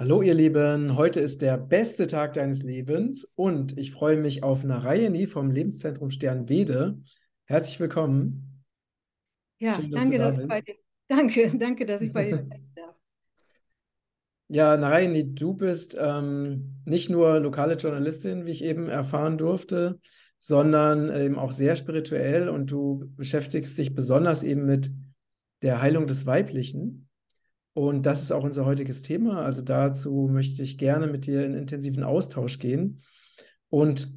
Hallo ihr Lieben, heute ist der beste Tag deines Lebens und ich freue mich auf Narayani vom Lebenszentrum Stern Wede. Herzlich willkommen. Ja, Schön, dass danke, da dass ich bei dir, danke, danke, dass ich bei dir sein darf. Ja, Narayani, du bist ähm, nicht nur lokale Journalistin, wie ich eben erfahren durfte, sondern eben auch sehr spirituell und du beschäftigst dich besonders eben mit der Heilung des Weiblichen. Und das ist auch unser heutiges Thema. Also dazu möchte ich gerne mit dir in intensiven Austausch gehen. Und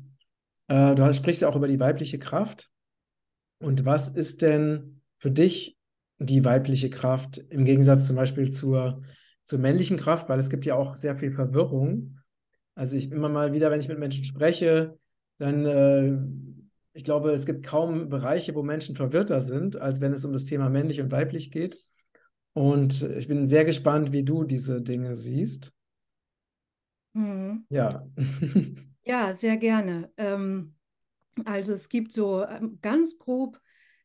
äh, du sprichst ja auch über die weibliche Kraft. Und was ist denn für dich die weibliche Kraft im Gegensatz zum Beispiel zur, zur männlichen Kraft? Weil es gibt ja auch sehr viel Verwirrung. Also ich immer mal wieder, wenn ich mit Menschen spreche, dann, äh, ich glaube, es gibt kaum Bereiche, wo Menschen verwirrter sind, als wenn es um das Thema männlich und weiblich geht. Und ich bin sehr gespannt, wie du diese Dinge siehst. Mhm. Ja. Ja, sehr gerne. Ähm, also es gibt so ähm, ganz grob,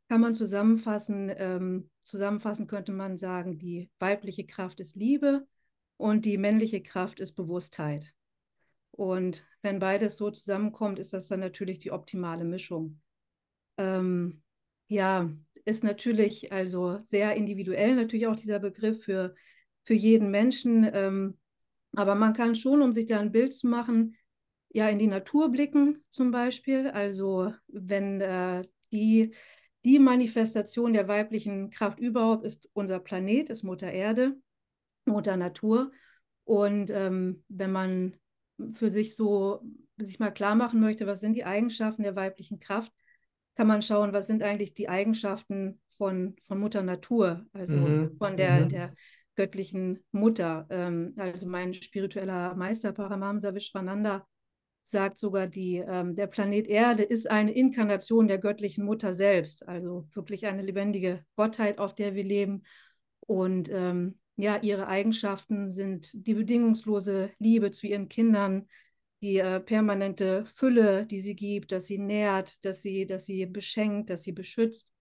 kann man zusammenfassen, ähm, zusammenfassen könnte man sagen, die weibliche Kraft ist Liebe und die männliche Kraft ist Bewusstheit. Und wenn beides so zusammenkommt, ist das dann natürlich die optimale Mischung. Ähm, ja, ist natürlich also sehr individuell, natürlich auch dieser Begriff für, für jeden Menschen. Ähm, aber man kann schon, um sich da ein Bild zu machen, ja, in die Natur blicken zum Beispiel. Also wenn äh, die, die Manifestation der weiblichen Kraft überhaupt ist unser Planet, ist Mutter Erde, Mutter Natur. Und ähm, wenn man für sich so sich mal klar machen möchte, was sind die Eigenschaften der weiblichen Kraft, kann man schauen, was sind eigentlich die Eigenschaften von, von Mutter Natur, also mhm. von der, mhm. der göttlichen Mutter. Ähm, also mein spiritueller Meister Paramamsa Vishwananda sagt sogar, die, ähm, der Planet Erde ist eine Inkarnation der göttlichen Mutter selbst, also wirklich eine lebendige Gottheit, auf der wir leben. Und ähm, ja, ihre Eigenschaften sind die bedingungslose Liebe zu ihren Kindern, die äh, permanente Fülle, die sie gibt, dass sie nährt, dass sie, dass sie beschenkt, dass sie beschützt.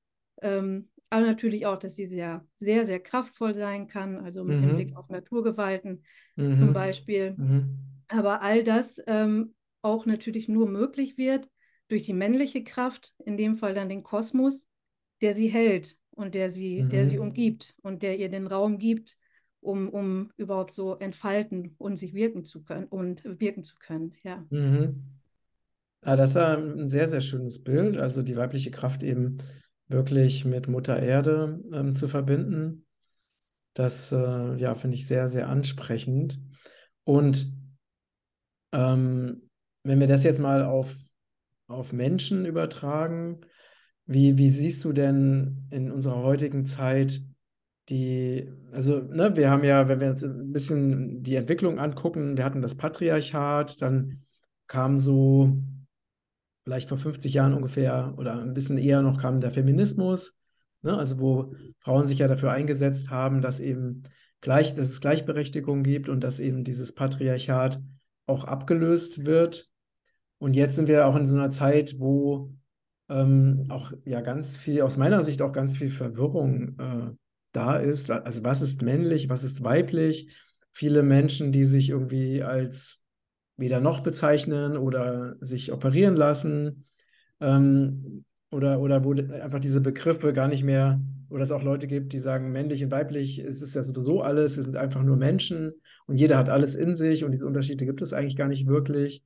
Ähm, aber natürlich auch, dass sie sehr, sehr, sehr kraftvoll sein kann, also mit mhm. dem Blick auf Naturgewalten mhm. zum Beispiel. Mhm. Aber all das ähm, auch natürlich nur möglich wird durch die männliche Kraft, in dem Fall dann den Kosmos, der sie hält und der sie, der sie mhm. umgibt und der ihr den Raum gibt, um, um überhaupt so entfalten und sich wirken zu können und wirken zu können, ja. Mhm. Ah, das ist ein sehr, sehr schönes Bild. Also die weibliche Kraft eben wirklich mit Mutter Erde ähm, zu verbinden. Das äh, ja, finde ich sehr, sehr ansprechend. Und ähm, wenn wir das jetzt mal auf, auf Menschen übertragen, wie, wie siehst du denn in unserer heutigen Zeit die, also, ne, wir haben ja, wenn wir uns ein bisschen die Entwicklung angucken, wir hatten das Patriarchat, dann kam so, vielleicht vor 50 Jahren ungefähr oder ein bisschen eher noch kam der Feminismus, ne, also wo Frauen sich ja dafür eingesetzt haben, dass eben gleich, dass es Gleichberechtigung gibt und dass eben dieses Patriarchat auch abgelöst wird. Und jetzt sind wir auch in so einer Zeit, wo ähm, auch ja ganz viel, aus meiner Sicht auch ganz viel Verwirrung äh, da ist. Also was ist männlich, was ist weiblich? Viele Menschen, die sich irgendwie als weder noch bezeichnen oder sich operieren lassen ähm, oder, oder wo einfach diese Begriffe gar nicht mehr, oder es auch Leute gibt, die sagen, männlich und weiblich, es ist ja sowieso alles, wir sind einfach nur Menschen und jeder hat alles in sich und diese Unterschiede gibt es eigentlich gar nicht wirklich.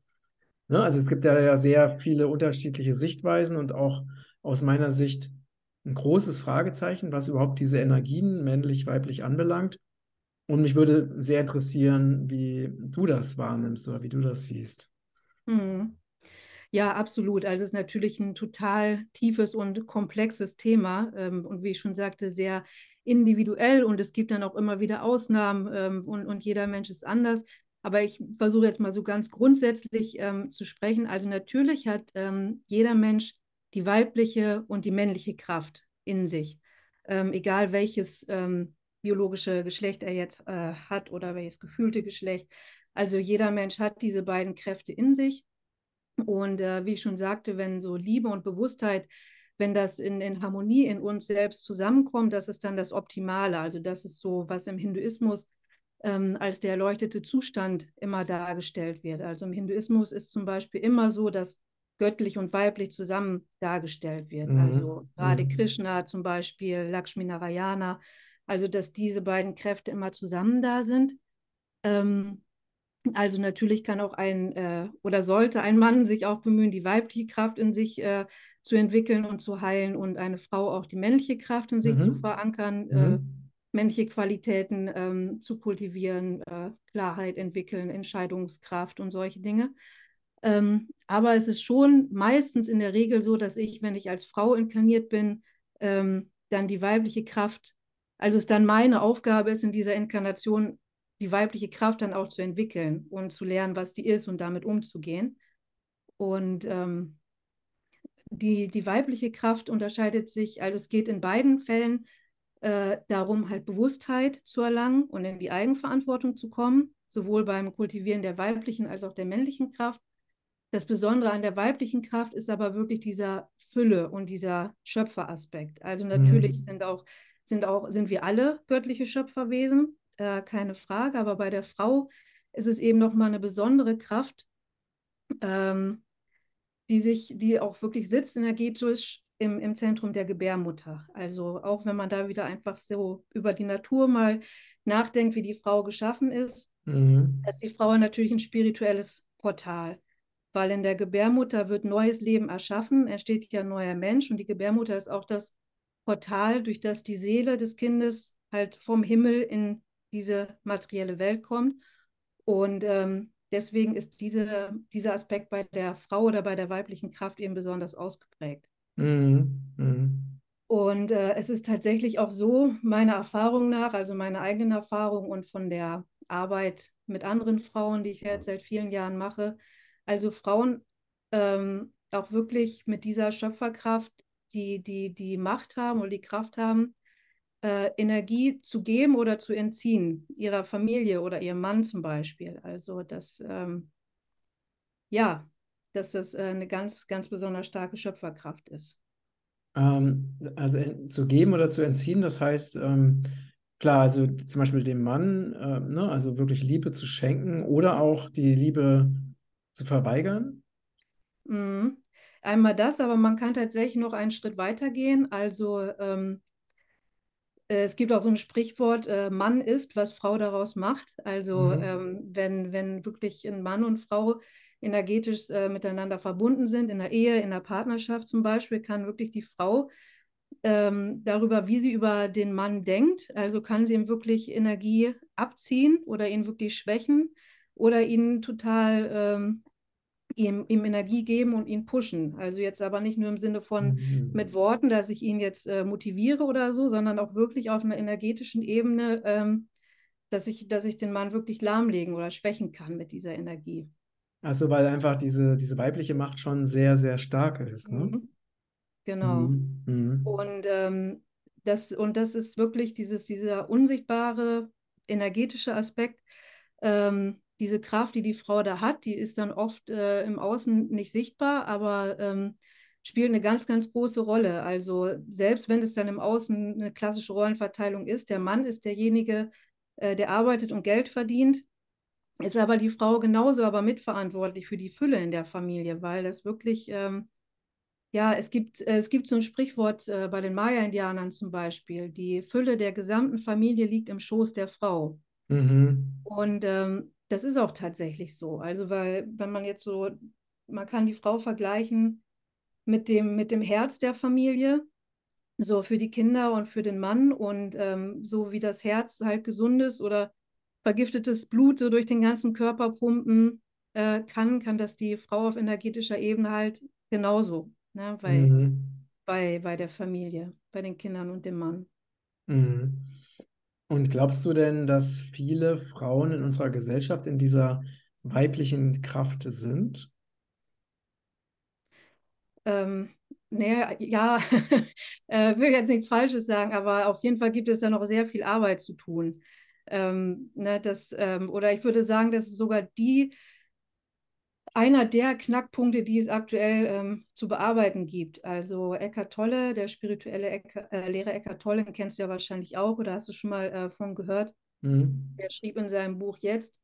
Ne? Also es gibt ja sehr viele unterschiedliche Sichtweisen und auch aus meiner Sicht ein großes Fragezeichen, was überhaupt diese Energien männlich-weiblich anbelangt. Und mich würde sehr interessieren, wie du das wahrnimmst oder wie du das siehst. Hm. Ja, absolut. Also es ist natürlich ein total tiefes und komplexes Thema ähm, und wie ich schon sagte, sehr individuell und es gibt dann auch immer wieder Ausnahmen ähm, und, und jeder Mensch ist anders. Aber ich versuche jetzt mal so ganz grundsätzlich ähm, zu sprechen. Also natürlich hat ähm, jeder Mensch die weibliche und die männliche Kraft in sich. Ähm, egal welches ähm, biologische Geschlecht er jetzt äh, hat oder welches gefühlte Geschlecht. Also jeder Mensch hat diese beiden Kräfte in sich. Und äh, wie ich schon sagte, wenn so Liebe und Bewusstheit, wenn das in, in Harmonie in uns selbst zusammenkommt, das ist dann das Optimale. Also das ist so, was im Hinduismus ähm, als der erleuchtete Zustand immer dargestellt wird. Also im Hinduismus ist zum Beispiel immer so, dass göttlich und weiblich zusammen dargestellt wird. Mhm. Also gerade mhm. Krishna zum Beispiel, Lakshmi Narayana, also dass diese beiden Kräfte immer zusammen da sind. Ähm, also natürlich kann auch ein äh, oder sollte ein Mann sich auch bemühen, die weibliche Kraft in sich äh, zu entwickeln und zu heilen und eine Frau auch die männliche Kraft in sich mhm. zu verankern, äh, mhm. männliche Qualitäten ähm, zu kultivieren, äh, Klarheit entwickeln, Entscheidungskraft und solche Dinge. Ähm, aber es ist schon meistens in der Regel so, dass ich, wenn ich als Frau inkarniert bin, ähm, dann die weibliche Kraft, also es dann meine Aufgabe ist, in dieser Inkarnation die weibliche Kraft dann auch zu entwickeln und zu lernen, was die ist und damit umzugehen. Und ähm, die, die weibliche Kraft unterscheidet sich, also es geht in beiden Fällen äh, darum, halt Bewusstheit zu erlangen und in die Eigenverantwortung zu kommen, sowohl beim Kultivieren der weiblichen als auch der männlichen Kraft. Das Besondere an der weiblichen Kraft ist aber wirklich dieser Fülle und dieser Schöpferaspekt. Also natürlich mhm. sind auch, sind auch, sind wir alle göttliche Schöpferwesen, äh, keine Frage, aber bei der Frau ist es eben nochmal eine besondere Kraft, ähm, die sich, die auch wirklich sitzt energetisch im, im Zentrum der Gebärmutter. Also auch wenn man da wieder einfach so über die Natur mal nachdenkt, wie die Frau geschaffen ist, mhm. ist die Frau natürlich ein spirituelles Portal. Weil in der Gebärmutter wird neues Leben erschaffen, entsteht ja ein neuer Mensch und die Gebärmutter ist auch das Portal, durch das die Seele des Kindes halt vom Himmel in diese materielle Welt kommt. Und ähm, deswegen ist diese, dieser Aspekt bei der Frau oder bei der weiblichen Kraft eben besonders ausgeprägt. Mhm. Mhm. Und äh, es ist tatsächlich auch so, meiner Erfahrung nach, also meiner eigenen Erfahrung und von der Arbeit mit anderen Frauen, die ich jetzt seit vielen Jahren mache, also Frauen ähm, auch wirklich mit dieser Schöpferkraft, die, die die Macht haben oder die Kraft haben, äh, Energie zu geben oder zu entziehen, ihrer Familie oder ihrem Mann zum Beispiel. Also das, ähm, ja, dass das äh, eine ganz, ganz besonders starke Schöpferkraft ist. Ähm, also zu geben oder zu entziehen, das heißt, ähm, klar, also zum Beispiel dem Mann, äh, ne, also wirklich Liebe zu schenken oder auch die Liebe zu verweigern? Mhm. Einmal das, aber man kann tatsächlich noch einen Schritt weiter gehen. Also ähm, äh, es gibt auch so ein Sprichwort, äh, Mann ist, was Frau daraus macht. Also mhm. ähm, wenn, wenn wirklich ein Mann und Frau energetisch äh, miteinander verbunden sind, in der Ehe, in der Partnerschaft zum Beispiel, kann wirklich die Frau ähm, darüber, wie sie über den Mann denkt, also kann sie ihm wirklich Energie abziehen oder ihn wirklich schwächen oder ihn total ähm, ihm, ihm Energie geben und ihn pushen. Also jetzt aber nicht nur im Sinne von mhm. mit Worten, dass ich ihn jetzt äh, motiviere oder so, sondern auch wirklich auf einer energetischen Ebene, ähm, dass, ich, dass ich den Mann wirklich lahmlegen oder schwächen kann mit dieser Energie. Also weil einfach diese, diese weibliche Macht schon sehr, sehr stark ist. Ne? Mhm. Genau. Mhm. mhm. Und, ähm, das, und das ist wirklich dieses, dieser unsichtbare energetische Aspekt, ähm, diese Kraft, die die Frau da hat, die ist dann oft äh, im Außen nicht sichtbar, aber ähm, spielt eine ganz, ganz große Rolle. Also selbst wenn es dann im Außen eine klassische Rollenverteilung ist, der Mann ist derjenige, äh, der arbeitet und Geld verdient, ist aber die Frau genauso aber mitverantwortlich für die Fülle in der Familie, weil das wirklich, ähm, ja, es gibt, äh, es gibt so ein Sprichwort äh, bei den Maya-Indianern zum Beispiel, die Fülle der gesamten Familie liegt im Schoß der Frau. Mhm. Und ähm, das ist auch tatsächlich so. Also, weil, wenn man jetzt so, man kann die Frau vergleichen mit dem, mit dem Herz der Familie, so für die Kinder und für den Mann und ähm, so wie das Herz halt gesund ist oder vergiftetes Blut so durch den ganzen Körper pumpen äh, kann, kann das die Frau auf energetischer Ebene halt genauso, ne? bei, mhm. bei, bei der Familie, bei den Kindern und dem Mann. Mhm. Und glaubst du denn, dass viele Frauen in unserer Gesellschaft in dieser weiblichen Kraft sind? Ähm, naja, ja, äh, will jetzt nichts Falsches sagen, aber auf jeden Fall gibt es ja noch sehr viel Arbeit zu tun. Ähm, ne, das, ähm, oder ich würde sagen, dass sogar die einer der Knackpunkte, die es aktuell ähm, zu bearbeiten gibt. Also Eckart Tolle, der spirituelle Eck, äh, Lehrer Eckart Tolle, den kennst du ja wahrscheinlich auch oder hast du schon mal äh, von gehört. Mhm. Er schrieb in seinem Buch jetzt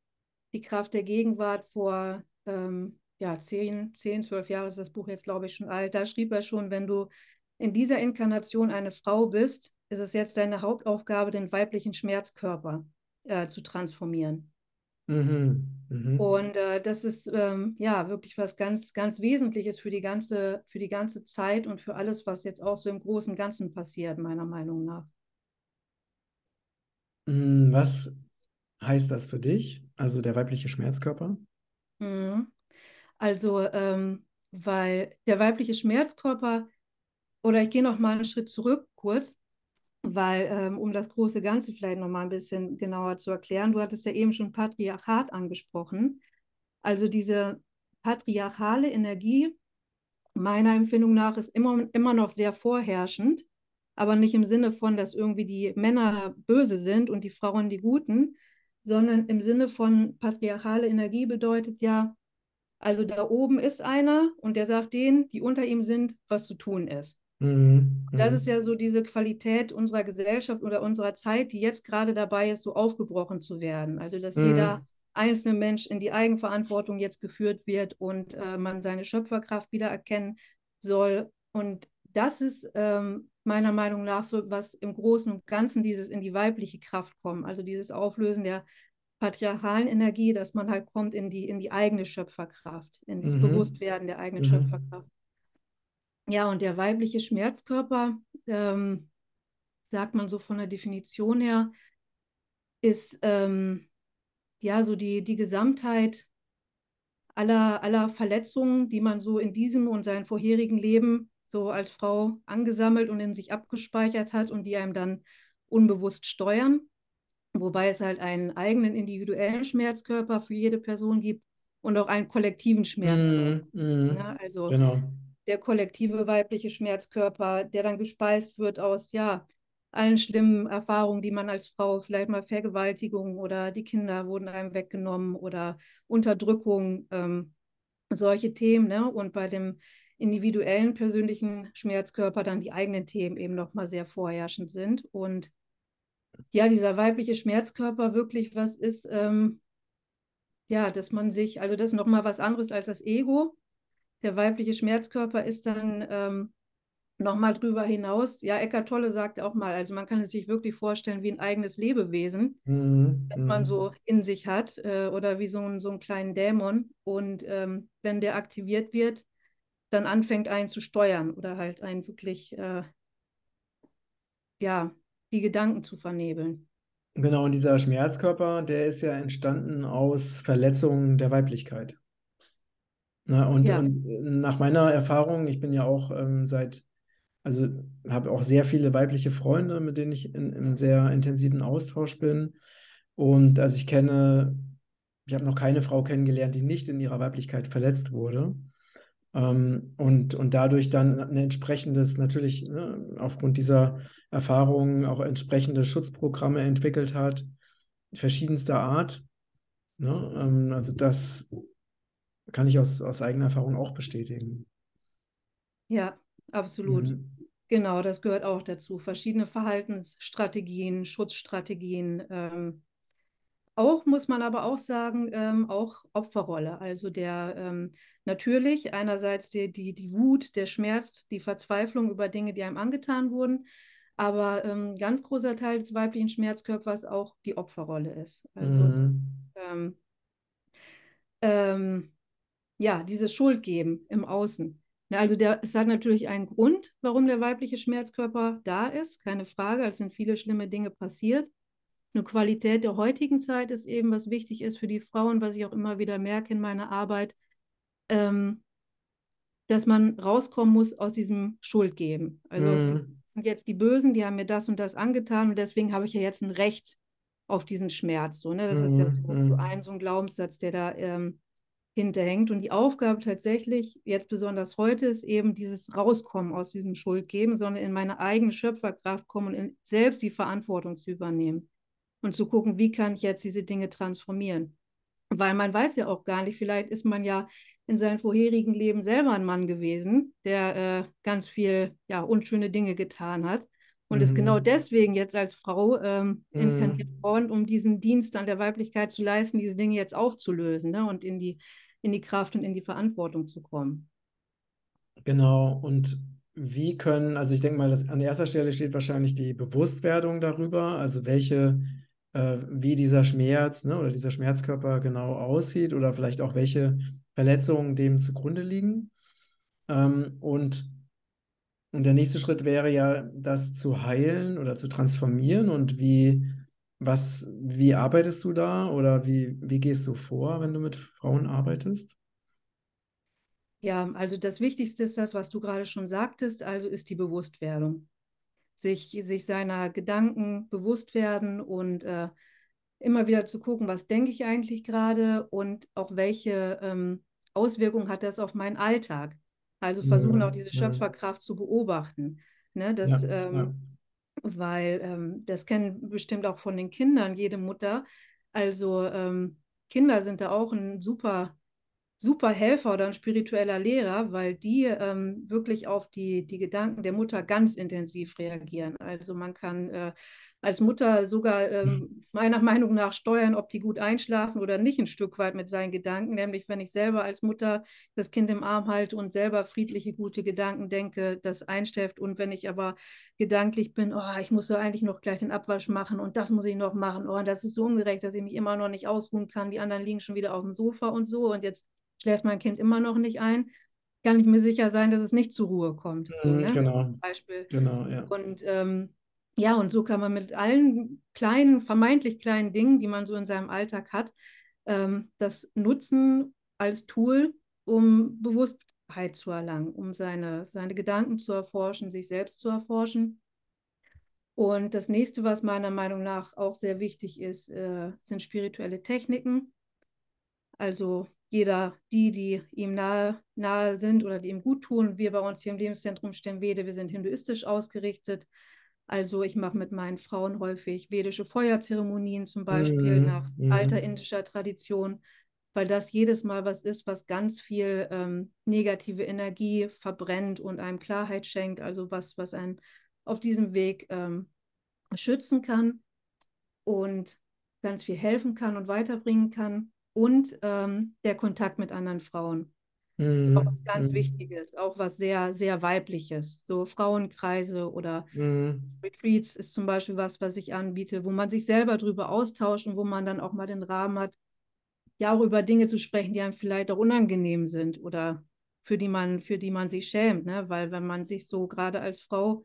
die Kraft der Gegenwart vor ähm, ja, zehn, zehn, zwölf Jahre ist das Buch jetzt, glaube ich, schon alt. Da schrieb er schon, wenn du in dieser Inkarnation eine Frau bist, ist es jetzt deine Hauptaufgabe, den weiblichen Schmerzkörper äh, zu transformieren. Mhm. Mhm. Und äh, das ist ähm, ja wirklich was ganz, ganz Wesentliches für die ganze, für die ganze Zeit und für alles, was jetzt auch so im Großen und Ganzen passiert, meiner Meinung nach. Mhm. Was heißt das für dich? Also der weibliche Schmerzkörper? Mhm. Also, ähm, weil der weibliche Schmerzkörper, oder ich gehe noch mal einen Schritt zurück kurz, weil, ähm, um das große Ganze vielleicht noch mal ein bisschen genauer zu erklären, du hattest ja eben schon Patriarchat angesprochen. Also diese patriarchale Energie, meiner Empfindung nach, ist immer, immer noch sehr vorherrschend, aber nicht im Sinne von, dass irgendwie die Männer böse sind und die Frauen die Guten, sondern im Sinne von patriarchale Energie bedeutet ja, also da oben ist einer und der sagt denen, die unter ihm sind, was zu tun ist. Mhm. Das ist Mhm. ja so diese Qualität unserer Gesellschaft oder unserer Zeit, die jetzt gerade dabei ist, so aufgebrochen zu werden. Also dass jeder Mhm. einzelne Mensch in die Eigenverantwortung jetzt geführt wird und äh, man seine Schöpferkraft wieder erkennen soll. Und das ist ähm, meiner Meinung nach so, was im Großen und Ganzen dieses in die weibliche Kraft kommt. Also dieses Auflösen der patriarchalen Energie, dass man halt kommt in die, in die eigene Schöpferkraft, in das Mhm. Bewusstwerden der eigenen Mhm. Schöpferkraft. Ja, und der weibliche Schmerzkörper, ähm, sagt man so von der Definition her, ist ähm, ja so die, die Gesamtheit aller, aller Verletzungen, die man so in diesem und seinem vorherigen Leben so als Frau angesammelt und in sich abgespeichert hat und die einem dann unbewusst steuern. Wobei es halt einen eigenen individuellen Schmerzkörper für jede Person gibt und auch einen kollektiven Schmerzkörper. Mhm. Mhm. Ja, also Genau. Der kollektive weibliche Schmerzkörper, der dann gespeist wird aus, ja, allen schlimmen Erfahrungen, die man als Frau, vielleicht mal Vergewaltigung oder die Kinder wurden einem weggenommen oder Unterdrückung, ähm, solche Themen. Ne? Und bei dem individuellen persönlichen Schmerzkörper dann die eigenen Themen eben nochmal sehr vorherrschend sind. Und ja, dieser weibliche Schmerzkörper wirklich was ist, ähm, ja, dass man sich, also das ist nochmal was anderes als das Ego. Der weibliche Schmerzkörper ist dann ähm, nochmal drüber hinaus. Ja, Eckart Tolle sagt auch mal, also man kann es sich wirklich vorstellen wie ein eigenes Lebewesen, Mhm. das man Mhm. so in sich hat äh, oder wie so, ein, so einen kleinen Dämon. Und ähm, wenn der aktiviert wird, dann anfängt einen zu steuern oder halt einen wirklich, äh, ja, die Gedanken zu vernebeln. Genau, und dieser Schmerzkörper, der ist ja entstanden aus Verletzungen der Weiblichkeit. Na, und, Ja, und nach meiner Erfahrung, ich bin ja auch ähm, seit, also habe auch sehr viele weibliche Freunde, mit denen ich in, in sehr intensiven Austausch bin. Und also ich kenne, ich habe noch keine Frau kennengelernt, die nicht in ihrer Weiblichkeit verletzt wurde. Ähm, und, und dadurch dann ein entsprechendes, natürlich ne, aufgrund dieser Erfahrungen auch entsprechende Schutzprogramme entwickelt hat, verschiedenster Art. Ne? Ähm, also das kann ich aus, aus eigener Erfahrung auch bestätigen. ja, absolut. Mhm. Genau, das gehört auch dazu. Verschiedene Verhaltensstrategien, Schutzstrategien. Ähm, auch muss man aber auch sagen, ähm, auch Opferrolle. Also der ähm, natürlich einerseits die, die, die Wut, der Schmerz, die Verzweiflung über Dinge, die einem angetan wurden, aber ähm, ganz großer Teil des weiblichen Schmerzkörpers auch die Opferrolle ist. Also Mhm. ähm, ähm, ja, dieses Schuldgeben im Außen. Ja, also der, es hat natürlich einen Grund, warum der weibliche Schmerzkörper da ist, keine Frage. Es sind viele schlimme Dinge passiert. Eine Qualität der heutigen Zeit ist eben, was wichtig ist für die Frauen, was ich auch immer wieder merke in meiner Arbeit, ähm, dass man rauskommen muss aus diesem Schuldgeben. Also Mhm. sind jetzt die Bösen, die haben mir das und das angetan und deswegen habe ich ja jetzt ein Recht auf diesen Schmerz. So, ne? Das ist ja so, so Mhm. ein, so ein Glaubenssatz, der da ähm, hinterhängt. Und die Aufgabe tatsächlich, jetzt besonders heute, ist eben dieses Rauskommen aus diesem Schuldgeben, sondern in meine eigene Schöpferkraft kommen und in, selbst die Verantwortung zu übernehmen und zu gucken, wie kann ich jetzt diese Dinge transformieren. Weil man weiß ja auch gar nicht, vielleicht ist man ja in seinem vorherigen Leben selber ein Mann gewesen, der äh, ganz viel ja, unschöne Dinge getan hat. und ist genau Mhm. deswegen jetzt als Frau ähm, inkarniert Mhm. worden, um diesen Dienst an der Weiblichkeit zu leisten, diese Dinge jetzt aufzulösen ne? und in die, in die Kraft und in die Verantwortung zu kommen. Genau. Und wie können, also ich denke mal, dass an erster Stelle steht wahrscheinlich die Bewusstwerdung darüber, also welche, äh, wie dieser Schmerz, ne, oder dieser Schmerzkörper genau aussieht oder vielleicht auch welche Verletzungen dem zugrunde liegen. Ähm, und, und der nächste Schritt wäre ja, das zu heilen oder zu transformieren. Und wie, was, wie arbeitest du da oder wie, wie gehst du vor, wenn du mit Frauen arbeitest? Ja, also das Wichtigste ist das, was du gerade schon sagtest, also ist die Bewusstwerdung. Sich, sich seiner Gedanken bewusst werden und äh, immer wieder zu gucken, was denke ich eigentlich gerade und auch welche ähm, Auswirkungen hat das auf meinen Alltag. Also versuchen auch Mhm. diese. Schöpferkraft zu beobachten. Ne? Das, Ja, ja. ähm, weil ähm, das kennen bestimmt auch von den Kindern jede Mutter. Also ähm, Kinder sind da auch ein super super Helfer oder ein spiritueller Lehrer, weil die ähm, wirklich auf die, die Gedanken der Mutter ganz intensiv reagieren. Also man kann äh, als Mutter sogar ähm, meiner Meinung nach steuern, ob die gut einschlafen oder nicht, ein Stück weit mit seinen Gedanken. Nämlich, wenn ich selber als Mutter das Kind im Arm halte und selber friedliche, gute Gedanken denke, das einschläft. Und wenn ich aber gedanklich bin, oh, ich muss ja eigentlich noch gleich den Abwasch machen und das muss ich noch machen. Oh, das ist so ungerecht, dass ich mich immer noch nicht ausruhen kann. Die anderen liegen schon wieder auf dem Sofa und so. Und jetzt schläft mein Kind immer noch nicht ein, kann ich mir sicher sein, dass es nicht zur Ruhe kommt. So, Mhm, ne? Genau, Beispiel. genau, ja. Und ähm, ja, und so kann man mit allen kleinen, vermeintlich kleinen Dingen, die man so in seinem Alltag hat, ähm, das nutzen als Tool, um Bewusstheit zu erlangen, um seine, seine Gedanken zu erforschen, sich selbst zu erforschen. Und das nächste, was meiner Meinung nach auch sehr wichtig ist, äh, sind spirituelle Techniken. Also jeder, die, die ihm nahe, nahe sind oder die ihm gut tun. Wir bei uns hier im Lebenszentrum Stemvede, wir sind hinduistisch ausgerichtet. Also ich mache mit meinen Frauen häufig vedische Feuerzeremonien zum Beispiel nach Mhm, alter mhm, indischer Tradition, weil das jedes Mal was ist, was ganz viel ähm, negative Energie verbrennt und einem Klarheit schenkt. Also was, was einen auf diesem Weg ähm, schützen kann und ganz viel helfen kann und weiterbringen kann. Und ähm, der Kontakt mit anderen Frauen ist auch mhm, was ganz mhm, Wichtiges, auch was sehr, sehr Weibliches. So Frauenkreise oder mhm, Retreats ist zum Beispiel was, was ich anbiete, wo man sich selber drüber austauscht und wo man dann auch mal den Rahmen hat, ja auch über Dinge zu sprechen, die einem vielleicht auch unangenehm sind oder für die man, für die man sich schämt, ne? Weil wenn man sich so gerade als Frau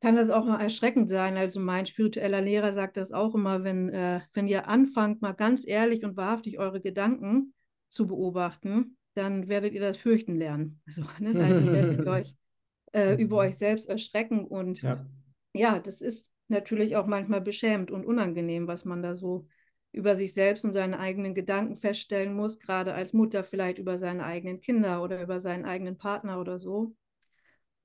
kann das auch mal erschreckend sein. Also mein spiritueller Lehrer sagt das auch immer, wenn, äh, wenn ihr anfangt, mal ganz ehrlich und wahrhaftig eure Gedanken zu beobachten, dann werdet ihr das fürchten lernen. Also, ne? also werdet ihr euch äh, über euch selbst erschrecken. Und Ja. ja, das ist natürlich auch manchmal beschämend und unangenehm, was man da so über sich selbst und seine eigenen Gedanken feststellen muss, gerade als Mutter vielleicht über seine eigenen Kinder oder über seinen eigenen Partner oder so.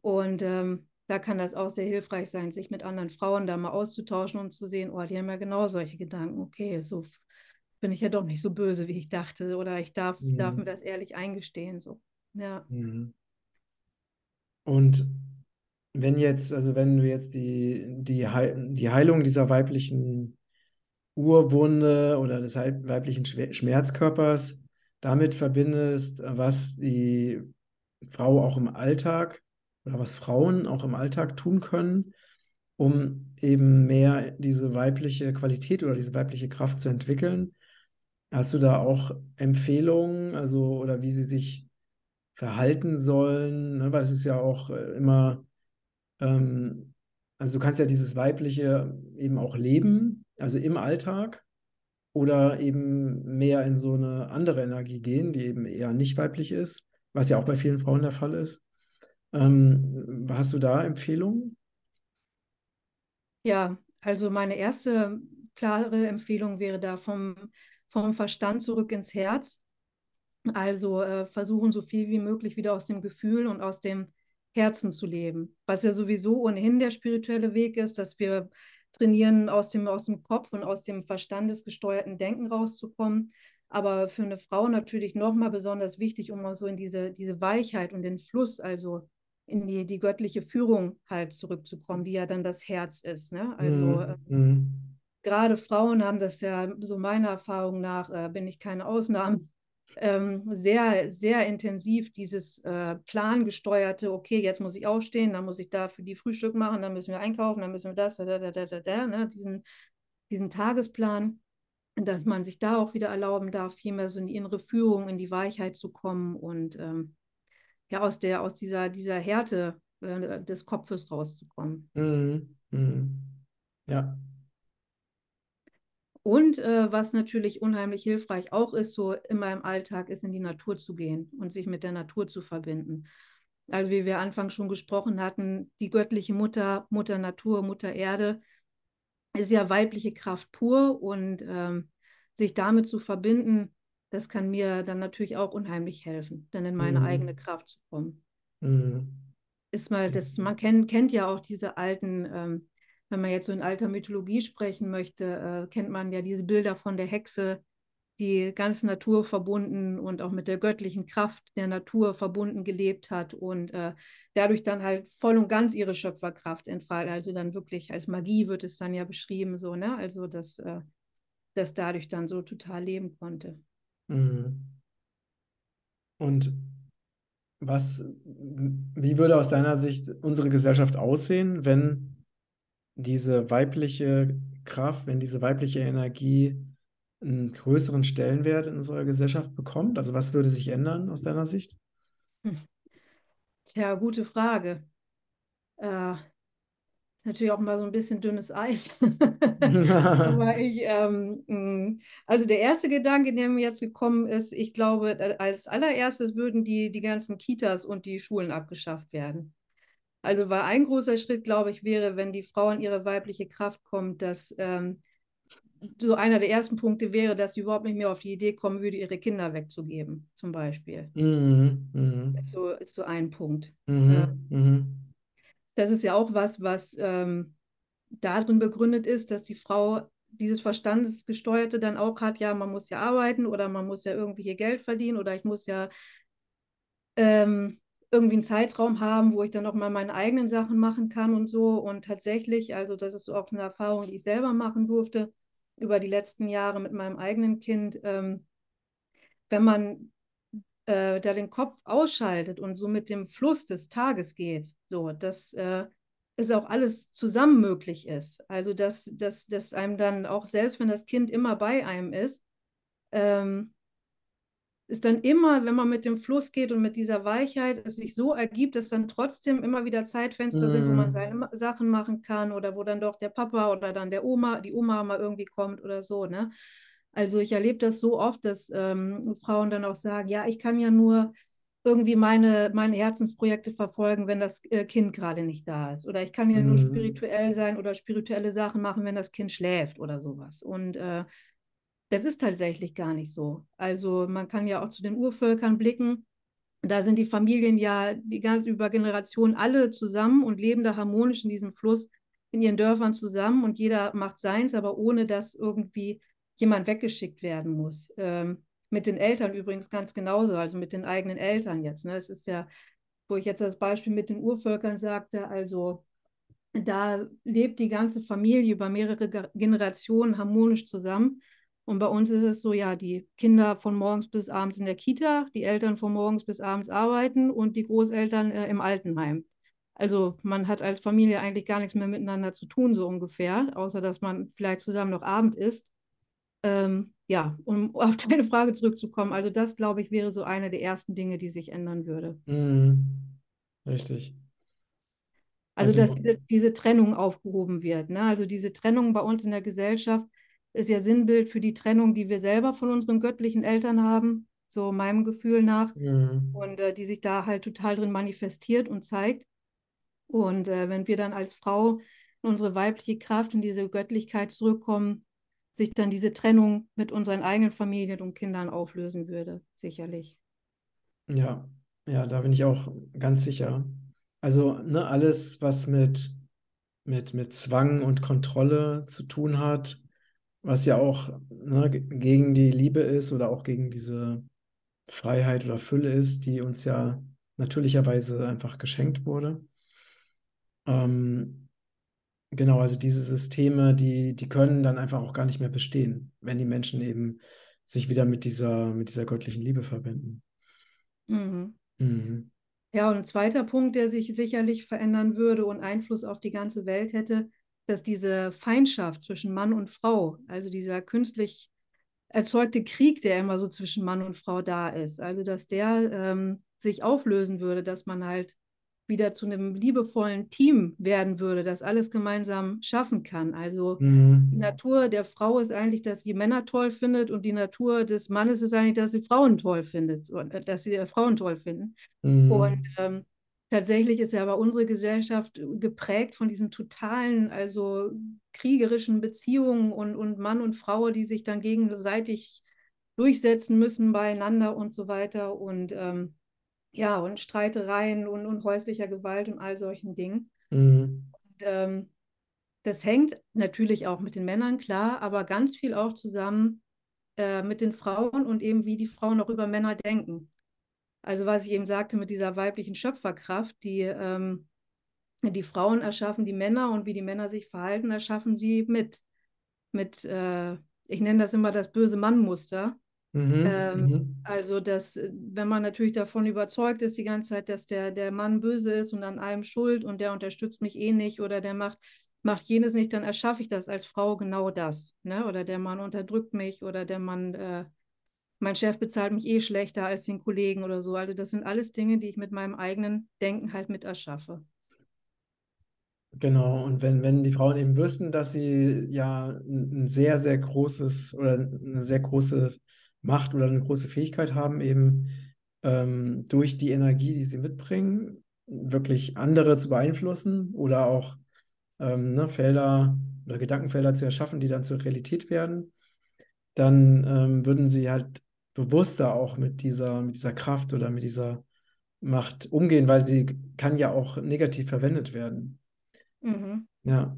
Und ähm, da kann das auch sehr hilfreich sein, sich mit anderen Frauen da mal auszutauschen und zu sehen, oh, die haben ja genau solche Gedanken. Okay, so bin ich ja doch nicht so böse, wie ich dachte. Oder ich darf, darf mir Mhm, das ehrlich eingestehen. So. Ja. mhm. Und wenn jetzt, also wenn du jetzt die, die, Heil- die Heilung dieser weiblichen Urwunde oder des weiblichen Schmerzkörpers damit verbindest, was die Frau auch im Alltag oder was Frauen auch im Alltag tun können, um eben mehr diese weibliche Qualität oder diese weibliche Kraft zu entwickeln. Hast du da auch Empfehlungen, also oder wie sie sich verhalten sollen? Ne? Weil es ist ja auch äh, immer, ähm, also du kannst ja dieses Weibliche eben auch leben, also im Alltag oder eben mehr in so eine andere Energie gehen, die eben eher nicht weiblich ist, was ja auch bei vielen Frauen der Fall ist. Ähm, hast du da Empfehlungen? ja, also meine erste klare Empfehlung wäre da vom, vom Verstand zurück ins Herz. Also äh, versuchen so viel wie möglich wieder aus dem Gefühl und aus dem Herzen zu leben. Was ja sowieso ohnehin der spirituelle Weg ist, dass wir trainieren, aus dem, aus dem Kopf und aus dem verstandesgesteuerten Denken rauszukommen. Aber für eine Frau natürlich nochmal besonders wichtig, um auch so in diese, diese Weichheit und den Fluss, also in die, die göttliche Führung halt zurückzukommen, die ja dann das Herz ist. Ne? Also Mhm. Gerade Frauen haben das ja, so meiner Erfahrung nach, äh, bin ich keine Ausnahme, ähm, sehr, sehr intensiv dieses äh, plangesteuerte, okay, jetzt muss ich aufstehen, dann muss ich da für die Frühstück machen, dann müssen wir einkaufen, dann müssen wir das, da, da, da, da, da, ne? diesen, diesen Tagesplan, dass man sich da auch wieder erlauben darf, viel mehr so in die innere Führung, in die Weichheit zu kommen und ähm, ja, aus der, aus dieser, dieser Härte äh, des Kopfes rauszukommen. Mhm. Mhm. Ja. Und äh, was natürlich unheimlich hilfreich auch ist, so immer im Alltag, ist in die Natur zu gehen und sich mit der Natur zu verbinden. Also wie wir Anfang schon gesprochen hatten, die göttliche Mutter, Mutter Natur, Mutter Erde, ist ja weibliche Kraft pur und ähm, sich damit zu verbinden, das kann mir dann natürlich auch unheimlich helfen, dann in meine Mhm. eigene Kraft zu kommen. Mhm. Ist mal, das, man kennt, kennt ja auch diese alten, ähm, wenn man jetzt so in alter Mythologie sprechen möchte, äh, kennt man ja diese Bilder von der Hexe, die ganz naturverbunden und auch mit der göttlichen Kraft der Natur verbunden gelebt hat und äh, dadurch dann halt voll und ganz ihre Schöpferkraft entfaltet. Also dann wirklich als Magie wird es dann ja beschrieben, so, ne? Also dass äh, das dadurch dann so total leben konnte. Mhm. Und was, wie würde aus deiner Sicht unsere Gesellschaft aussehen, wenn diese weibliche Kraft, wenn diese weibliche Energie einen größeren Stellenwert in unserer Gesellschaft bekommt? Also was würde sich ändern aus deiner Sicht? Tja, gute Frage. Äh, natürlich auch mal so ein bisschen dünnes Eis. Aber ich, ähm, mh, also der erste Gedanke, der mir jetzt gekommen ist, ich glaube, als allererstes würden die, die ganzen Kitas und die Schulen abgeschafft werden. Also weil ein großer Schritt, glaube ich, wäre, wenn die Frau in ihre weibliche Kraft kommt, dass ähm, so einer der ersten Punkte wäre, dass sie überhaupt nicht mehr auf die Idee kommen würde, ihre Kinder wegzugeben, zum Beispiel. Mhm. Mhm. Ist so, ist so ein Punkt. Mhm. Mhm. das ist ja auch was, was ähm, darin begründet ist, dass die Frau dieses Verstandesgesteuerte dann auch hat, ja, man muss ja arbeiten oder man muss ja irgendwie hier Geld verdienen oder ich muss ja ähm, irgendwie einen Zeitraum haben, wo ich dann auch mal meine eigenen Sachen machen kann und so. Und tatsächlich, also das ist auch eine Erfahrung, die ich selber machen durfte über die letzten Jahre mit meinem eigenen Kind. Ähm, wenn man äh, da den Kopf ausschaltet und so mit dem Fluss des Tages geht, so, dass äh, es auch alles zusammen möglich ist. Also, dass, dass, dass einem dann auch, selbst wenn das Kind immer bei einem ist, ähm, ist dann immer, wenn man mit dem Fluss geht und mit dieser Weichheit, es sich so ergibt, dass dann trotzdem immer wieder Zeitfenster sind, wo man Mhm. seine Sachen machen kann oder wo dann doch der Papa oder dann der Oma, die Oma mal irgendwie kommt oder so, ne? Also ich erlebe das so oft, dass ähm, Frauen dann auch sagen, ja, ich kann ja nur irgendwie meine, meine Herzensprojekte verfolgen, wenn das äh, Kind gerade nicht da ist. Oder ich kann ja nur Mhm. spirituell sein oder spirituelle Sachen machen, wenn das Kind schläft oder sowas. Und äh, das ist tatsächlich gar nicht so. Also man kann ja auch zu den Urvölkern blicken. Da sind die Familien ja die ganze über Generationen alle zusammen und leben da harmonisch in diesem Fluss in ihren Dörfern zusammen und jeder macht seins, aber ohne dass irgendwie jemand weggeschickt werden muss. Ähm, mit den Eltern übrigens ganz genauso, also mit den eigenen Eltern jetzt. Ne? Es ist ja, wo ich jetzt das Beispiel mit den Urvölkern sagte, also da lebt die ganze Familie über mehrere Ge- Generationen harmonisch zusammen. Und bei uns ist es so, ja, die Kinder von morgens bis abends in der Kita, die Eltern von morgens bis abends arbeiten und die Großeltern äh, im Altenheim. Also man hat als Familie eigentlich gar nichts mehr miteinander zu tun, so ungefähr, außer dass man vielleicht zusammen noch Abend isst. Ähm, ja, um auf deine Frage zurückzukommen, also das, glaube ich, wäre so eine der ersten Dinge, die sich ändern würde. Mhm. Richtig. Also, Also, dass diese, diese Trennung aufgehoben wird. Ne? Also diese Trennung bei uns in der Gesellschaft ist ja Sinnbild für die Trennung, die wir selber von unseren göttlichen Eltern haben, so meinem Gefühl nach, mhm. und äh, die sich da halt total drin manifestiert und zeigt. Und äh, wenn wir dann als Frau in unsere weibliche Kraft, in diese Göttlichkeit zurückkommen, sich dann diese Trennung mit unseren eigenen Familien und Kindern auflösen würde, sicherlich. Ja, ja, da bin ich auch ganz sicher. Also, ne, alles, was mit, mit, mit Zwang und Kontrolle zu tun hat, was ja auch ne, ge- gegen die Liebe ist oder auch gegen diese Freiheit oder Fülle ist, die uns ja natürlicherweise einfach geschenkt wurde. Ähm, genau, also diese Systeme, die, die können dann einfach auch gar nicht mehr bestehen, wenn die Menschen eben sich wieder mit dieser, mit dieser göttlichen Liebe verbinden. Mhm. Mhm. Ja, und ein zweiter Punkt, der sich sicherlich verändern würde und Einfluss auf die ganze Welt hätte, dass diese Feindschaft zwischen Mann und Frau, also dieser künstlich erzeugte Krieg, der immer so zwischen Mann und Frau da ist, also dass der ähm, sich auflösen würde, dass man halt wieder zu einem liebevollen Team werden würde, das alles gemeinsam schaffen kann. Also mhm. die Natur der Frau ist eigentlich, dass sie Männer toll findet und die Natur des Mannes ist eigentlich, dass sie Frauen toll findet, äh, dass sie Frauen toll finden. Mhm. Und ähm, tatsächlich ist ja aber unsere Gesellschaft geprägt von diesen totalen, also kriegerischen Beziehungen und, und Mann und Frau, die sich dann gegenseitig durchsetzen müssen beieinander und so weiter. Und ähm, ja, und Streitereien und, und häuslicher Gewalt und all solchen Dingen. Mhm. Und, ähm, das hängt natürlich auch mit den Männern, klar, aber ganz viel auch zusammen äh, mit den Frauen und eben wie die Frauen auch über Männer denken. Also was ich eben sagte mit dieser weiblichen Schöpferkraft, die ähm, die Frauen erschaffen die Männer und wie die Männer sich verhalten, erschaffen sie mit. Mit, äh, ich nenne das immer das böse Mann-Muster. Mhm, ähm, mhm. Also, dass, äh, wenn man natürlich davon überzeugt ist, die ganze Zeit, dass der, der Mann böse ist und an allem schuld und der unterstützt mich eh nicht oder der macht, macht jenes nicht, dann erschaffe ich das als Frau genau das. Ne? Oder der Mann unterdrückt mich oder der Mann, äh, mein Chef bezahlt mich eh schlechter als den Kollegen oder so. Also, das sind alles Dinge, die ich mit meinem eigenen Denken halt mit erschaffe. Genau, und wenn, wenn die Frauen eben wüssten, dass sie ja ein sehr, sehr großes oder eine sehr große Macht oder eine große Fähigkeit haben, eben ähm, durch die Energie, die sie mitbringen, wirklich andere zu beeinflussen oder auch ähm, ne, Felder oder Gedankenfelder zu erschaffen, die dann zur Realität werden, dann ähm, würden sie halt bewusster auch mit dieser, mit dieser Kraft oder mit dieser Macht umgehen, weil sie kann ja auch negativ verwendet werden. Mhm. Ja.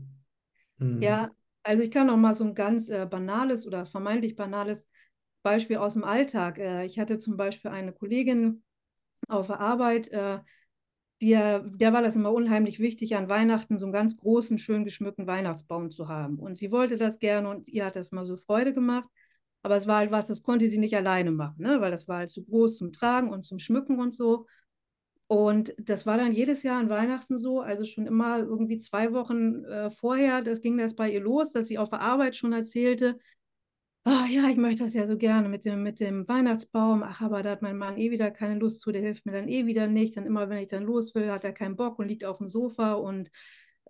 Mhm. Ja, also ich kann noch mal so ein ganz äh, banales oder vermeintlich banales Beispiel aus dem Alltag. Äh, ich hatte zum Beispiel eine Kollegin auf der Arbeit, äh, die, der war das immer unheimlich wichtig, an Weihnachten so einen ganz großen, schön geschmückten Weihnachtsbaum zu haben. Und sie wollte das gerne und ihr hat das mal so Freude gemacht. Aber es war halt was, das konnte sie nicht alleine machen, ne? weil das war halt zu groß zum Tragen und zum Schmücken und so. Und das war dann jedes Jahr an Weihnachten so, also schon immer irgendwie zwei Wochen äh, vorher, das ging das bei ihr los, dass sie auf der Arbeit schon erzählte, oh, ja, ich möchte das ja so gerne mit dem, mit dem Weihnachtsbaum. Ach, aber da hat mein Mann eh wieder keine Lust zu, der hilft mir dann eh wieder nicht. Dann immer, wenn ich dann los will, hat er keinen Bock und liegt auf dem Sofa und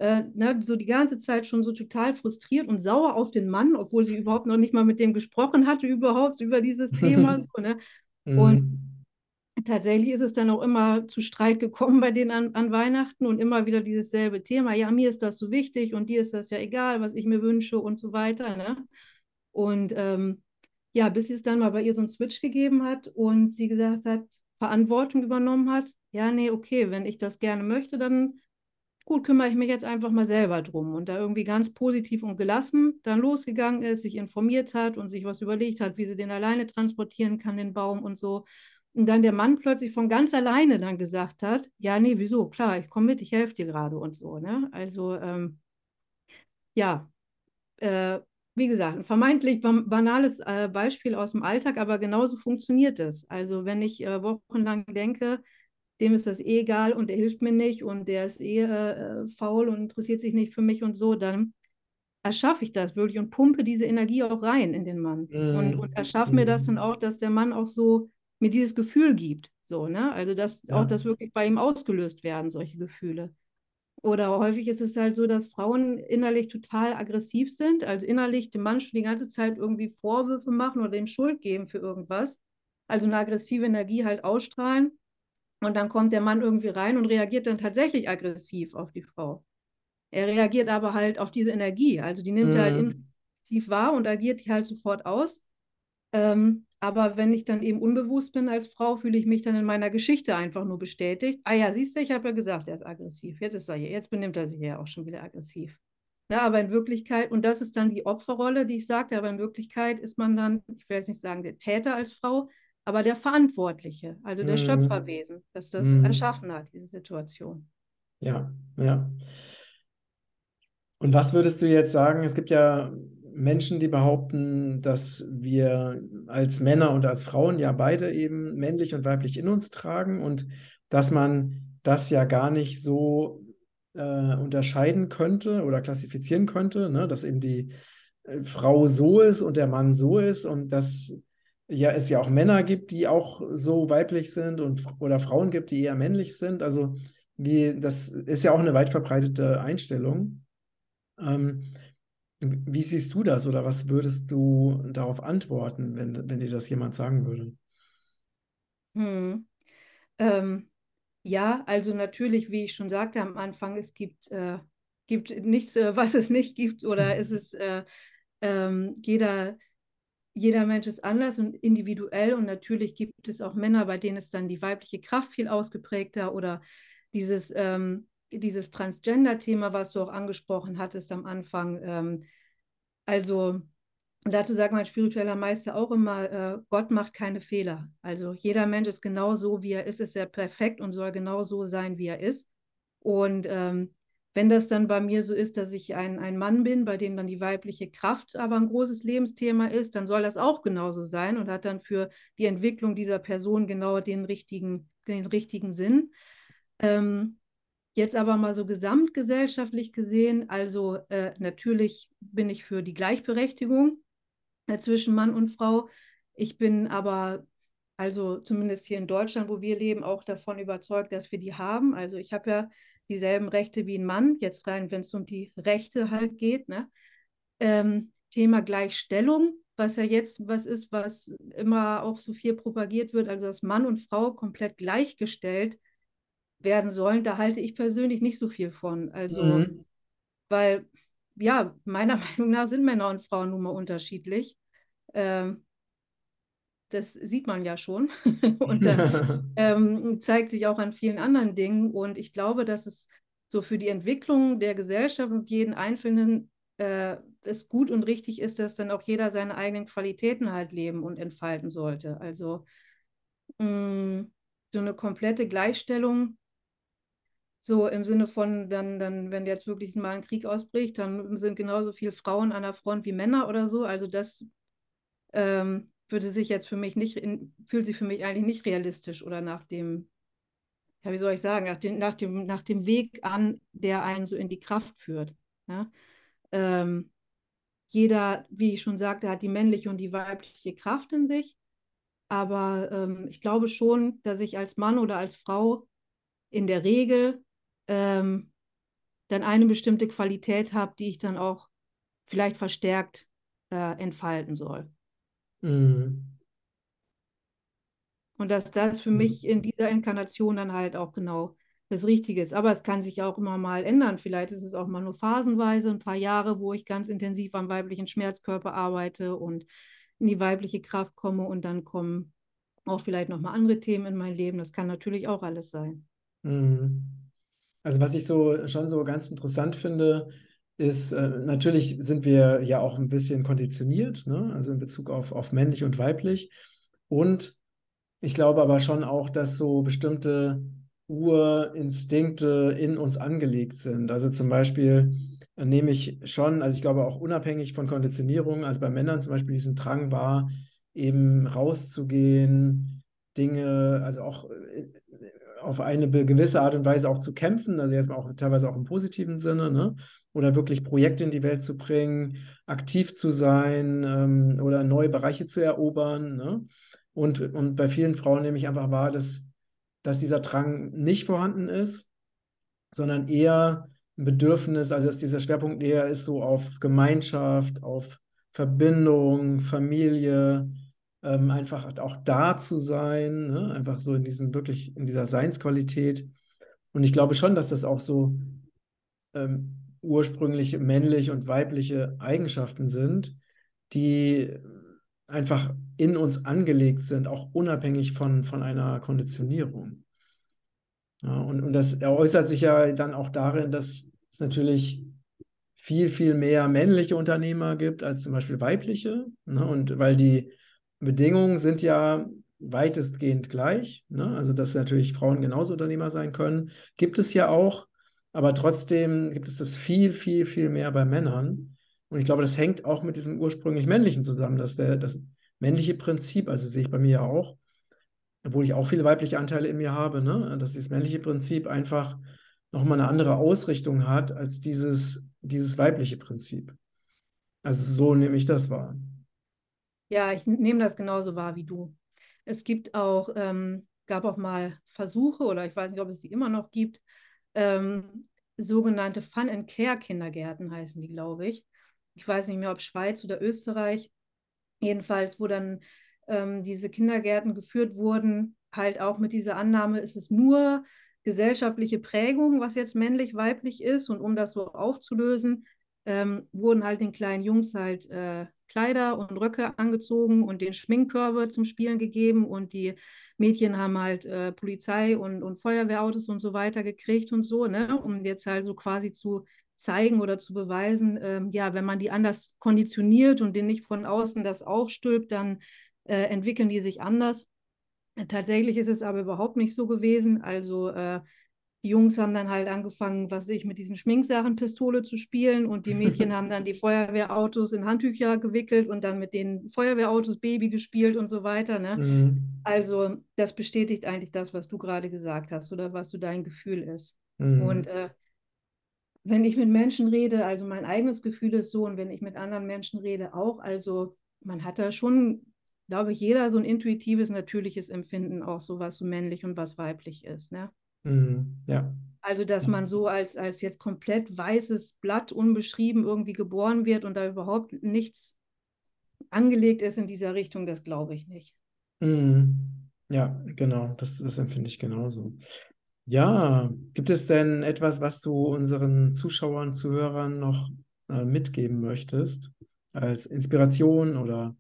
äh, ne, so die ganze Zeit schon so total frustriert und sauer auf den Mann, obwohl sie überhaupt noch nicht mal mit dem gesprochen hatte, überhaupt über dieses Thema. so, ne? Und mhm. tatsächlich ist es dann auch immer zu Streit gekommen bei denen an, an Weihnachten und immer wieder dieses selbe Thema. Ja, mir ist das so wichtig und dir ist das ja egal, was ich mir wünsche und so weiter. Ne? Und ähm, ja, bis es dann mal bei ihr so einen Switch gegeben hat und sie gesagt hat, Verantwortung übernommen hat, ja, nee, okay, wenn ich das gerne möchte, dann gut, kümmere ich mich jetzt einfach mal selber drum. Und da irgendwie ganz positiv und gelassen dann losgegangen ist, sich informiert hat und sich was überlegt hat, wie sie den alleine transportieren kann, den Baum und so. Und dann der Mann plötzlich von ganz alleine dann gesagt hat, ja, nee, wieso, klar, ich komme mit, ich helfe dir gerade und so. Ne? Also ähm, ja, äh, wie gesagt, ein vermeintlich banales äh, Beispiel aus dem Alltag, aber genauso funktioniert es. Also wenn ich äh, wochenlang denke, dem ist das eh egal und der hilft mir nicht und der ist eh äh, faul und interessiert sich nicht für mich und so, dann erschaffe ich das wirklich und pumpe diese Energie auch rein in den Mann. Mm. Und, und erschaffe mir das dann mhm. auch, dass der Mann auch so mir dieses Gefühl gibt. So, ne? Also dass ja. auch das wirklich bei ihm ausgelöst werden, solche Gefühle. Oder häufig ist es halt so, dass Frauen innerlich total aggressiv sind, also innerlich dem Mann schon die ganze Zeit irgendwie Vorwürfe machen oder ihm Schuld geben für irgendwas. Also eine aggressive Energie halt ausstrahlen. Und dann kommt der Mann irgendwie rein und reagiert dann tatsächlich aggressiv auf die Frau. Er reagiert aber halt auf diese Energie. Also die nimmt mhm. er halt mhm. tief wahr und agiert die halt sofort aus. Ähm, aber wenn ich dann eben unbewusst bin als Frau, fühle ich mich dann in meiner Geschichte einfach nur bestätigt. Ah ja, siehst du, ich habe ja gesagt, er ist aggressiv. Jetzt ist er hier, jetzt benimmt er sich ja auch schon wieder aggressiv. Na, aber in Wirklichkeit, und das ist dann die Opferrolle, die ich sagte, aber in Wirklichkeit ist man dann, ich will jetzt nicht sagen der Täter als Frau, aber der Verantwortliche, also der Mhm. Schöpferwesen, das das Mhm. erschaffen hat, diese Situation. Ja, ja. Und was würdest du jetzt sagen? Es gibt ja Menschen, die behaupten, dass wir als Männer und als Frauen ja beide eben männlich und weiblich in uns tragen und dass man das ja gar nicht so äh, unterscheiden könnte oder klassifizieren könnte, ne? Dass eben die äh, Frau so ist und der Mann so ist und dass ja, es ja auch Männer gibt, die auch so weiblich sind und oder Frauen gibt, die eher männlich sind. Also wie, das ist ja auch eine weit verbreitete Einstellung. Ähm, wie siehst du das oder was würdest du darauf antworten, wenn, wenn dir das jemand sagen würde? Hm. Ähm, ja, also natürlich, wie ich schon sagte am Anfang, es gibt, äh, gibt nichts, äh, was es nicht gibt, oder es ist äh, ähm, jeder, jeder Mensch ist anders und individuell und natürlich gibt es auch Männer, bei denen ist dann die weibliche Kraft viel ausgeprägter oder dieses, ähm, dieses Transgender-Thema, was du auch angesprochen hattest am Anfang. Ähm, also dazu sagt mein spiritueller Meister auch immer, äh, Gott macht keine Fehler. Also jeder Mensch ist genau so, wie er ist, ist er perfekt und soll genau so sein, wie er ist. Und ähm, wenn das dann bei mir so ist, dass ich ein, ein Mann bin, bei dem dann die weibliche Kraft aber ein großes Lebensthema ist, dann soll das auch genauso sein und hat dann für die Entwicklung dieser Person genau den richtigen, den richtigen Sinn. Ähm, Jetzt aber mal so gesamtgesellschaftlich gesehen, also äh, natürlich bin ich für die Gleichberechtigung äh, zwischen Mann und Frau. Ich bin aber, also zumindest hier in Deutschland, wo wir leben, auch davon überzeugt, dass wir die haben. Also ich habe ja dieselben Rechte wie ein Mann, jetzt rein, wenn es um die Rechte halt geht. Ne? Ähm, Thema Gleichstellung, was ja jetzt was ist, was immer auch so viel propagiert wird, also dass Mann und Frau komplett gleichgestellt werden sollen, da halte ich persönlich nicht so viel von. Also, Mhm. weil, ja, meiner Meinung nach sind Männer und Frauen nun mal unterschiedlich. Ähm, das sieht man ja schon und da, ähm, zeigt sich auch an vielen anderen Dingen. Und ich glaube, dass es so für die Entwicklung der Gesellschaft und jeden Einzelnen äh, es gut und richtig ist, dass dann auch jeder seine eigenen Qualitäten halt leben und entfalten sollte. Also mh, so eine komplette Gleichstellung so im Sinne von, dann, dann, wenn jetzt wirklich mal ein Krieg ausbricht, dann sind genauso viele Frauen an der Front wie Männer oder so. Also das ähm, würde sich jetzt für mich nicht, in, fühlt sich für mich eigentlich nicht realistisch oder nach dem, ja, wie soll ich sagen, nach dem, nach dem, nach dem Weg an, der einen so in die Kraft führt. Ja? Ähm, jeder, wie ich schon sagte, hat die männliche und die weibliche Kraft in sich. Aber ähm, ich glaube schon, dass ich als Mann oder als Frau in der Regel ähm, dann eine bestimmte Qualität habe, die ich dann auch vielleicht verstärkt äh, entfalten soll. Mhm. Und dass das für mich in dieser Inkarnation dann halt auch genau das Richtige ist. Aber es kann sich auch immer mal ändern. Vielleicht ist es auch mal nur phasenweise, ein paar Jahre, wo ich ganz intensiv am weiblichen Schmerzkörper arbeite und in die weibliche Kraft komme und dann kommen auch vielleicht nochmal andere Themen in mein Leben. Das kann natürlich auch alles sein. Mhm. Also was ich so schon so ganz interessant finde, ist, äh, natürlich sind wir ja auch ein bisschen konditioniert, ne? Also in Bezug auf, auf männlich und weiblich. Und ich glaube aber schon auch, dass so bestimmte Urinstinkte in uns angelegt sind. Also zum Beispiel äh, nehme ich schon, also ich glaube auch unabhängig von Konditionierung, also bei Männern zum Beispiel diesen Drang war, eben rauszugehen, Dinge, also auch äh, auf eine gewisse Art und Weise auch zu kämpfen, also jetzt auch teilweise auch im positiven Sinne, ne? Oder wirklich Projekte in die Welt zu bringen, aktiv zu sein ähm, oder neue Bereiche zu erobern, ne? Und, und bei vielen Frauen nehme ich einfach wahr, dass, dass dieser Drang nicht vorhanden ist, sondern eher ein Bedürfnis, also dass dieser Schwerpunkt eher ist so auf Gemeinschaft, auf Verbindung, Familie, ähm, einfach auch da zu sein, ne? einfach so in diesem wirklich, in dieser Seinsqualität. Und ich glaube schon, dass das auch so ähm, ursprünglich männliche und weibliche Eigenschaften sind, die einfach in uns angelegt sind, auch unabhängig von, von einer Konditionierung. Ja, und, und das äußert sich ja dann auch darin, dass es natürlich viel, viel mehr männliche Unternehmer gibt als zum Beispiel weibliche. Ne? Und weil die Bedingungen sind ja weitestgehend gleich. Ne? Also, dass natürlich Frauen genauso Unternehmer sein können, gibt es ja auch, aber trotzdem gibt es das viel, viel, viel mehr bei Männern. Und ich glaube, das hängt auch mit diesem ursprünglich männlichen zusammen, dass der, das männliche Prinzip, also sehe ich bei mir ja auch, obwohl ich auch viele weibliche Anteile in mir habe, ne? dass dieses männliche Prinzip einfach nochmal eine andere Ausrichtung hat als dieses, dieses weibliche Prinzip. Also so nehme ich das wahr. Ja, ich nehme das genauso wahr wie du. Es gibt auch, ähm, gab auch mal Versuche, oder ich weiß nicht, ob es sie immer noch gibt, ähm, sogenannte Fun and Care Kindergärten heißen die, glaube ich. Ich weiß nicht mehr, ob Schweiz oder Österreich. Jedenfalls, wo dann ähm, diese Kindergärten geführt wurden, halt auch mit dieser Annahme, ist es nur gesellschaftliche Prägung, was jetzt männlich, weiblich ist. Und um das so aufzulösen, ähm, wurden halt den kleinen Jungs halt äh, Kleider und Röcke angezogen und den Schminkkörbe zum Spielen gegeben und die Mädchen haben halt äh, Polizei und, und Feuerwehrautos und so weiter gekriegt und so, ne, um jetzt halt so quasi zu zeigen oder zu beweisen, ähm, ja, wenn man die anders konditioniert und denen nicht von außen das aufstülpt, dann äh, entwickeln die sich anders. Tatsächlich ist es aber überhaupt nicht so gewesen. Also äh, die Jungs haben dann halt angefangen, was ich, mit diesen Schminksachen Pistole zu spielen und die Mädchen haben dann die Feuerwehrautos in Handtücher gewickelt und dann mit den Feuerwehrautos Baby gespielt und so weiter. Ne? Mhm. Also das bestätigt eigentlich das, was du gerade gesagt hast oder was so dein Gefühl ist. Mhm. Und äh, wenn ich mit Menschen rede, also mein eigenes Gefühl ist so und wenn ich mit anderen Menschen rede auch, also man hat da schon, glaube ich, jeder so ein intuitives, natürliches Empfinden auch so, was so männlich und was weiblich ist. Ne? Mhm, ja. Also, dass man so als, als jetzt komplett weißes Blatt unbeschrieben irgendwie geboren wird und da überhaupt nichts angelegt ist in dieser Richtung, das glaube ich nicht. Mhm. Ja, genau, das, das empfinde ich genauso. Ja, gibt es denn etwas, was du unseren Zuschauern, Zuhörern noch äh, mitgeben möchtest, als Inspiration oder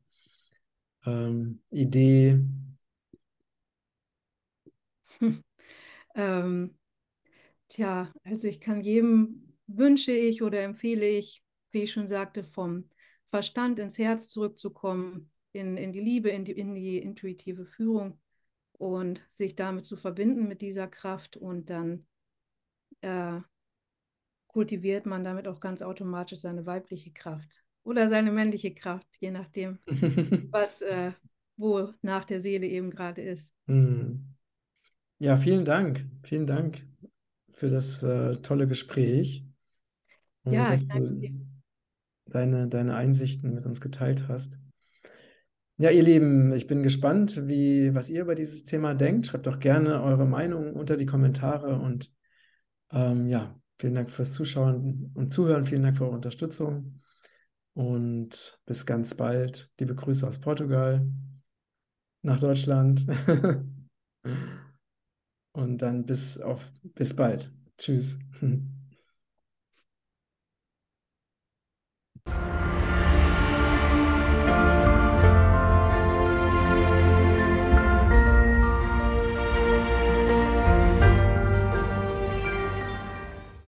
ähm, Idee? Ähm, tja, also ich kann jedem wünsche ich oder empfehle ich, wie ich schon sagte, vom Verstand ins Herz zurückzukommen, in, in die Liebe, in die, in die intuitive Führung und sich damit zu verbinden mit dieser Kraft und dann äh, kultiviert man damit auch ganz automatisch seine weibliche Kraft oder seine männliche Kraft, je nachdem, was, äh, wo nach der Seele eben gerade ist. Mm. Ja, vielen Dank. Vielen Dank für das äh, tolle Gespräch und ja, dass du deine, deine Einsichten mit uns geteilt hast. Ja, ihr Lieben, ich bin gespannt, wie, was ihr über dieses Thema denkt. Schreibt doch gerne eure Meinung unter die Kommentare und ähm, ja, vielen Dank fürs Zuschauen und Zuhören. Vielen Dank für eure Unterstützung und bis ganz bald. Liebe Grüße aus Portugal nach Deutschland. Und dann bis auf bis bald. Tschüss.